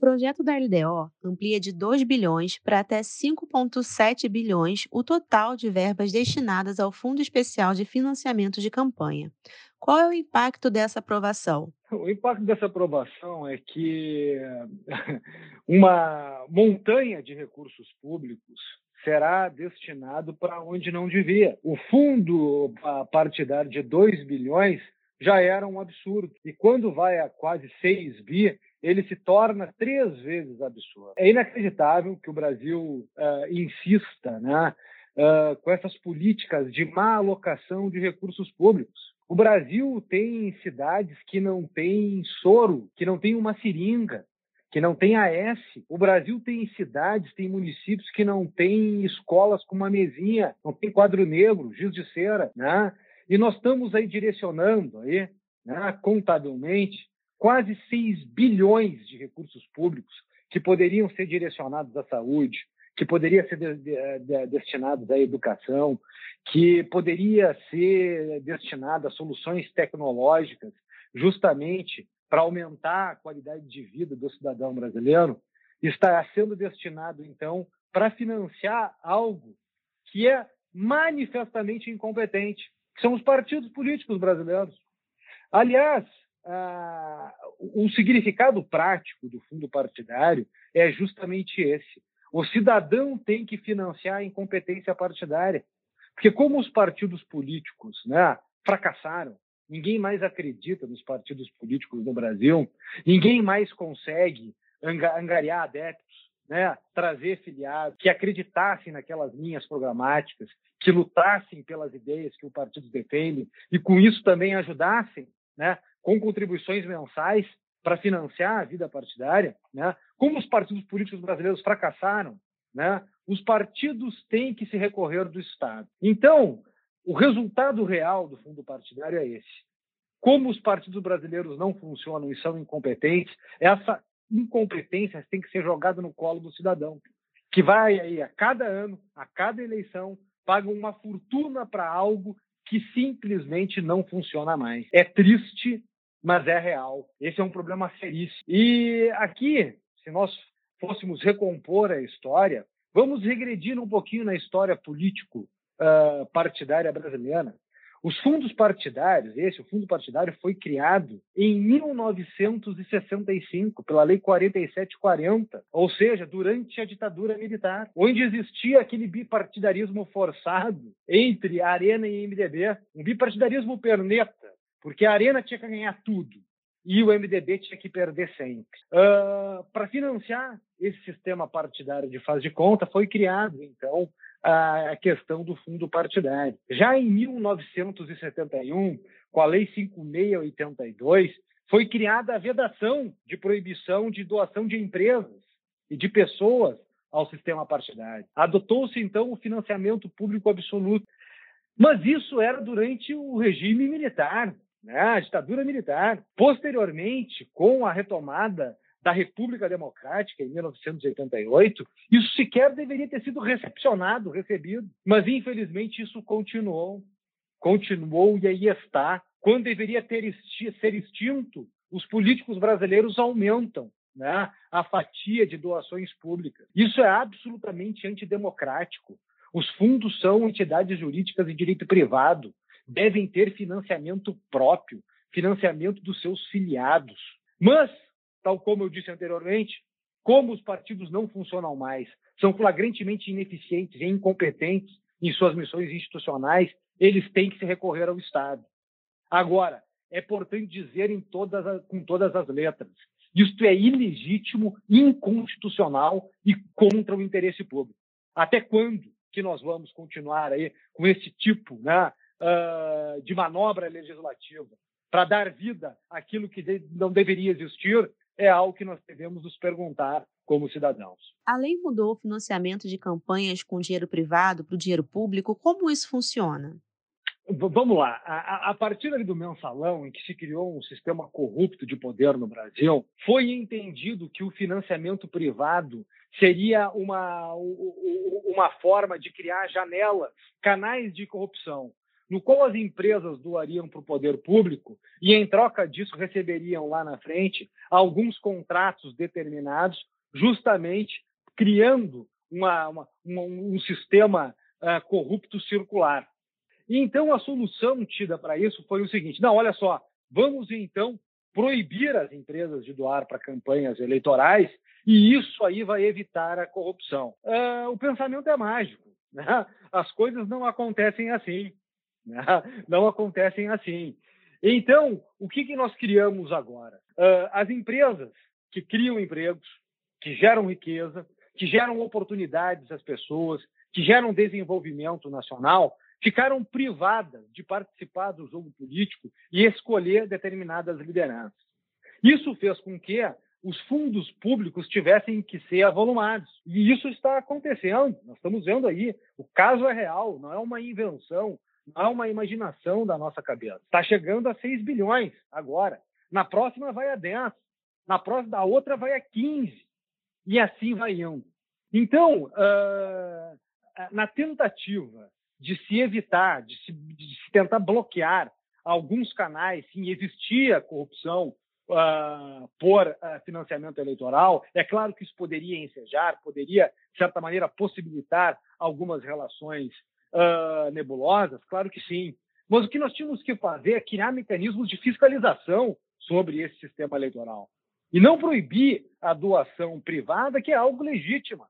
projeto da LDO amplia de 2 bilhões para até 5,7 bilhões o total de verbas destinadas ao Fundo Especial de Financiamento de Campanha. Qual é o impacto dessa aprovação? O impacto dessa aprovação é que uma montanha de recursos públicos será destinado para onde não devia. O fundo partidário de 2 bilhões já era um absurdo. E quando vai a quase 6 bi, ele se torna três vezes absurdo. É inacreditável que o Brasil uh, insista né, uh, com essas políticas de má alocação de recursos públicos. O Brasil tem cidades que não têm soro, que não tem uma seringa, que não tem AS. O Brasil tem cidades, tem municípios que não têm escolas com uma mesinha, não tem quadro negro, giz de cera, né? E nós estamos aí direcionando aí, né, contabilmente, quase 6 bilhões de recursos públicos que poderiam ser direcionados à saúde, que poderiam ser de, de, de, destinados à educação, que poderia ser destinado a soluções tecnológicas, justamente para aumentar a qualidade de vida do cidadão brasileiro, está sendo destinado, então, para financiar algo que é manifestamente incompetente, que são os partidos políticos brasileiros. Aliás, o significado prático do fundo partidário é justamente esse. O cidadão tem que financiar a incompetência partidária. Porque como os partidos políticos né, fracassaram, ninguém mais acredita nos partidos políticos no Brasil, ninguém mais consegue angariar adeptos, né, trazer filiados que acreditassem naquelas linhas programáticas, que lutassem pelas ideias que o partido defende e com isso também ajudassem, né, com contribuições mensais para financiar a vida partidária, né? Como os partidos políticos brasileiros fracassaram, né? Os partidos têm que se recorrer do Estado. Então, o resultado real do fundo partidário é esse. Como os partidos brasileiros não funcionam e são incompetentes, essa incompetência tem que ser jogada no colo do cidadão, que vai aí a cada ano, a cada eleição, paga uma fortuna para algo que simplesmente não funciona mais. É triste, mas é real. Esse é um problema seríssimo. E aqui, se nós fôssemos recompor a história, vamos regredir um pouquinho na história político-partidária ah, brasileira. Os fundos partidários, esse, o fundo partidário, foi criado em 1965, pela Lei 4740, ou seja, durante a ditadura militar, onde existia aquele bipartidarismo forçado entre Arena e MDB, um bipartidarismo perneta, porque a Arena tinha que ganhar tudo e o MDB tinha que perder sempre. Uh, Para financiar esse sistema partidário de faz de conta, foi criado, então, a questão do fundo partidário. Já em 1971, com a Lei 5682, foi criada a vedação de proibição de doação de empresas e de pessoas ao sistema partidário. Adotou-se, então, o financiamento público absoluto. Mas isso era durante o regime militar né, a ditadura militar. Posteriormente, com a retomada da República Democrática, em 1988, isso sequer deveria ter sido recepcionado, recebido. Mas, infelizmente, isso continuou, continuou e aí está. Quando deveria ter ser extinto, os políticos brasileiros aumentam né, a fatia de doações públicas. Isso é absolutamente antidemocrático. Os fundos são entidades jurídicas de direito privado devem ter financiamento próprio, financiamento dos seus filiados. Mas, tal como eu disse anteriormente, como os partidos não funcionam mais, são flagrantemente ineficientes e incompetentes em suas missões institucionais, eles têm que se recorrer ao Estado. Agora, é importante dizer todas com todas as letras, isto é ilegítimo, inconstitucional e contra o interesse público. Até quando que nós vamos continuar aí com esse tipo né, uh, de manobra legislativa para dar vida àquilo que de, não deveria existir é algo que nós devemos nos perguntar como cidadãos. A lei mudou o financiamento de campanhas com dinheiro privado para o dinheiro público. Como isso funciona? Vamos lá. A, a, partir do mensalão, em que se criou um sistema corrupto de poder no Brasil, foi entendido que o financiamento privado seria uma, uma forma de criar janelas, canais de corrupção no qual as empresas doariam para o poder público e, em troca disso, receberiam lá na frente alguns contratos determinados, justamente criando uma, uma, um, um sistema uh, corrupto circular. E então a solução tida para isso foi o seguinte: não, olha só, vamos então proibir as empresas de doar para campanhas eleitorais e isso aí vai evitar a corrupção. Uh, o pensamento é mágico. Né? As coisas não acontecem assim. Né? Não acontecem assim. Então, o que, que nós criamos agora? Uh, as empresas que criam empregos, que geram riqueza, que geram oportunidades às pessoas, que geram desenvolvimento nacional, ficaram privadas de participar do jogo político e escolher determinadas lideranças. Isso fez com que os fundos públicos tivessem que ser avolumados. E isso está acontecendo. Nós estamos vendo aí. O caso é real, não é uma invenção, é uma imaginação da nossa cabeça. Está chegando a 6 bilhões agora. Na próxima vai a 10. Na próxima, da outra vai a 15. E assim vai indo. Então, uh, na tentativa de se evitar, de se, de se tentar bloquear alguns canais em existir a corrupção uh, por uh, financiamento eleitoral. É claro que isso poderia ensejar, poderia, de certa maneira, possibilitar algumas relações uh, nebulosas, claro que sim. Mas o que nós tínhamos que fazer é criar mecanismos de fiscalização sobre esse sistema eleitoral. E não proibir a doação privada, que é algo legítimo.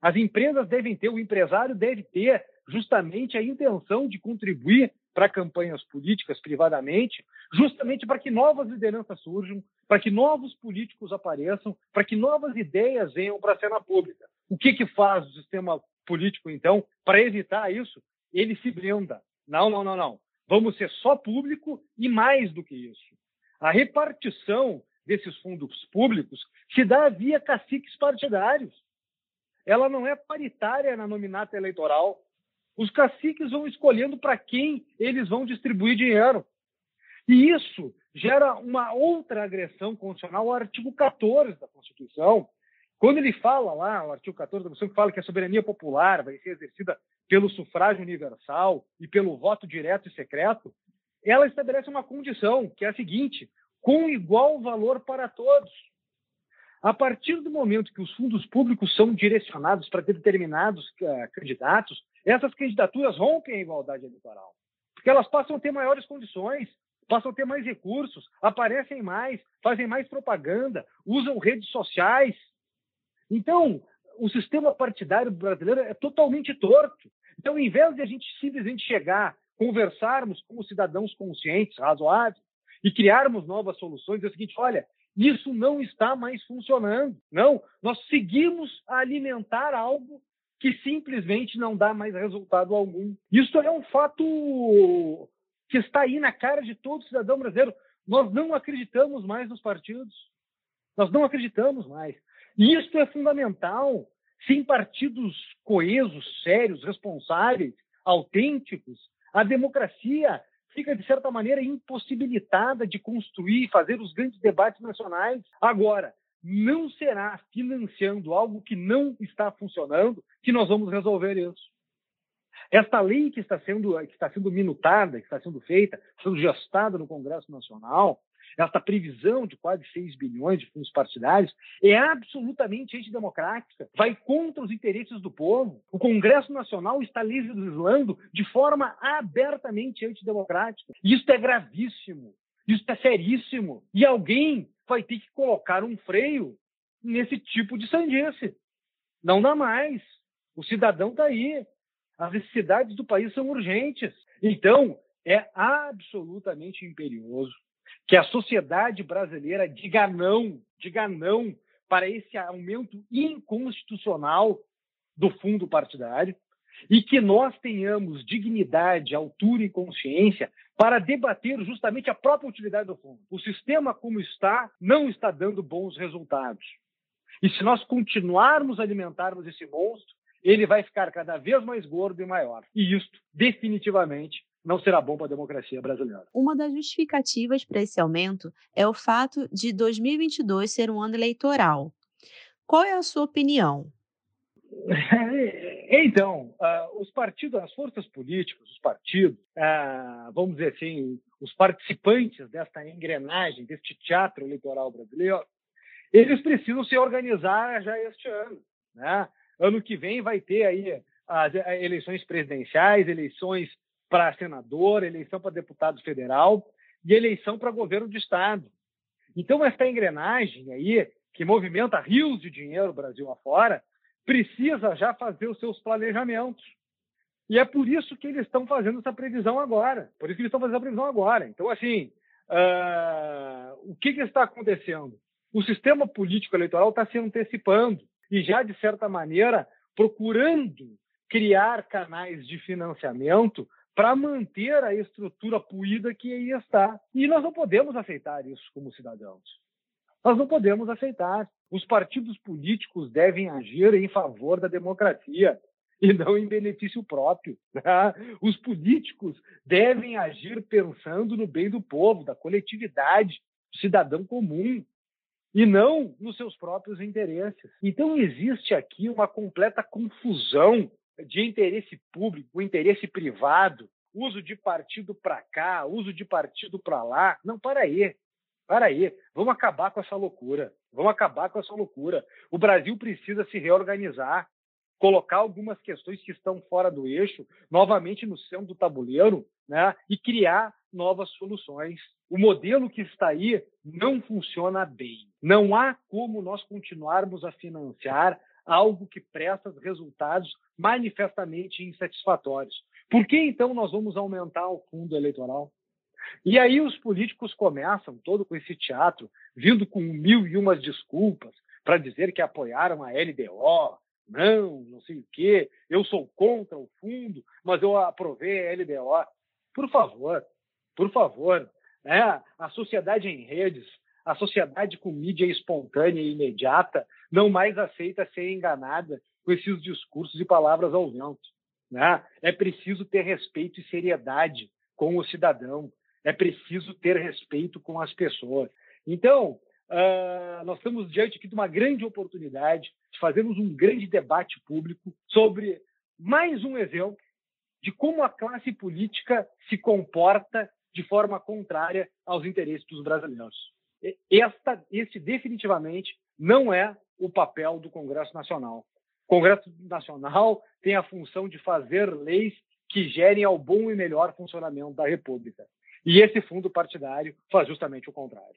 As empresas devem ter, o empresário deve ter justamente a intenção de contribuir para campanhas políticas privadamente, justamente para que novas lideranças surjam, para que novos políticos apareçam, para que novas ideias venham para a cena pública. O que, que faz o sistema político, então, para evitar isso? Ele se blinda. Não, não, não, não. Vamos ser só público e mais do que isso. A repartição desses fundos públicos se dá via caciques partidários. Ela não é paritária na nominata eleitoral. Os caciques vão escolhendo para quem eles vão distribuir dinheiro. E isso gera uma outra agressão constitucional ao artigo 14 da Constituição. Quando ele fala lá, o artigo 14 da Constituição, que fala que a soberania popular vai ser exercida pelo sufrágio universal e pelo voto direto e secreto, ela estabelece uma condição, que é a seguinte: com igual valor para todos. A partir do momento que os fundos públicos são direcionados para determinados uh, candidatos, essas candidaturas rompem a igualdade eleitoral, porque elas passam a ter maiores condições, passam a ter mais recursos, aparecem mais, fazem mais propaganda, usam redes sociais. Então, o sistema partidário brasileiro é totalmente torto. Então, em vez de a gente simplesmente chegar, conversarmos como cidadãos conscientes, razoáveis, e criarmos novas soluções, é o seguinte: olha, isso não está mais funcionando. Não, nós seguimos a alimentar algo que simplesmente não dá mais resultado algum. Isso é um fato que está aí na cara de todo cidadão brasileiro. Nós não acreditamos mais nos partidos. Nós não acreditamos mais. E isso é fundamental. Sem partidos coesos, sérios, responsáveis, autênticos, a democracia fica, de certa maneira, impossibilitada de construir e fazer os grandes debates nacionais. Agora, não será financiando algo que não está funcionando que nós vamos resolver isso. Esta lei que está sendo, que está sendo minutada, que está sendo feita, sendo gestada no Congresso Nacional, esta previsão de quase 6 bilhões de fundos partidários é absolutamente antidemocrática, vai contra os interesses do povo. O Congresso Nacional está legislando de forma abertamente antidemocrática. Isso é gravíssimo, isso é seríssimo. E alguém vai ter que colocar um freio nesse tipo de sandice. Não dá mais. O cidadão está aí. As necessidades do país são urgentes. Então, é absolutamente imperioso que a sociedade brasileira diga não, diga não para esse aumento inconstitucional do fundo partidário e que nós tenhamos dignidade, altura e consciência para debater justamente a própria utilidade do fundo. O sistema como está não está dando bons resultados. E se nós continuarmos alimentarmos esse monstro, ele vai ficar cada vez mais gordo e maior. E isto, definitivamente, não será bom para a democracia brasileira. Uma das justificativas para esse aumento é o fato de 2022 ser um ano eleitoral. Qual é a sua opinião? Então, uh, os partidos, as forças políticas, os partidos, uh, vamos dizer assim, os participantes desta engrenagem, deste teatro eleitoral brasileiro, eles precisam se organizar já este ano. Né? Ano que vem vai ter aí as eleições presidenciais, eleições para senador, eleição para deputado federal e eleição para governo de estado. Então, essa engrenagem aí, que movimenta rios de dinheiro Brasil afora, precisa já fazer os seus planejamentos. E é por isso que eles estão fazendo essa previsão agora. Por isso que eles estão fazendo a previsão agora. Então, assim, uh, o que, que está acontecendo? O sistema político eleitoral está se antecipando e já, de certa maneira, procurando criar canais de financiamento para manter a estrutura puída que aí está. E nós não podemos aceitar isso como cidadãos. Nós não podemos aceitar. Os partidos políticos devem agir em favor da democracia e não em benefício próprio. Né? Os políticos devem agir pensando no bem do povo, da coletividade, do cidadão comum, e não nos seus próprios interesses. Então, existe aqui uma completa confusão de interesse público, interesse privado, uso de partido para cá, uso de partido para lá. Não, para aí. Para aí, vamos acabar com essa loucura. Vamos acabar com essa loucura. O Brasil precisa se reorganizar, colocar algumas questões que estão fora do eixo novamente no centro do tabuleiro, né? E criar novas soluções. O modelo que está aí não funciona bem. Não há como nós continuarmos a financiar algo que presta resultados manifestamente insatisfatórios. Por que então nós vamos aumentar o fundo eleitoral? E aí os políticos começam, todo com esse teatro, vindo com mil e umas desculpas para dizer que apoiaram a LDO, não, não sei o quê, eu sou contra o fundo, mas eu aprovei a LDO. Por favor, por favor, né? a sociedade em redes, a sociedade com mídia espontânea e imediata não mais aceita ser enganada com esses discursos e palavras ao vento. Né? É preciso ter respeito e seriedade com o cidadão é preciso ter respeito com as pessoas. Então, uh, nós estamos diante aqui de uma grande oportunidade de fazermos um grande debate público sobre mais um exemplo de como a classe política se comporta de forma contrária aos interesses dos brasileiros. Esta, esse definitivamente não é o papel do Congresso Nacional. O Congresso Nacional tem a função de fazer leis que gerem ao bom e melhor funcionamento da República. E esse fundo partidário faz justamente o contrário.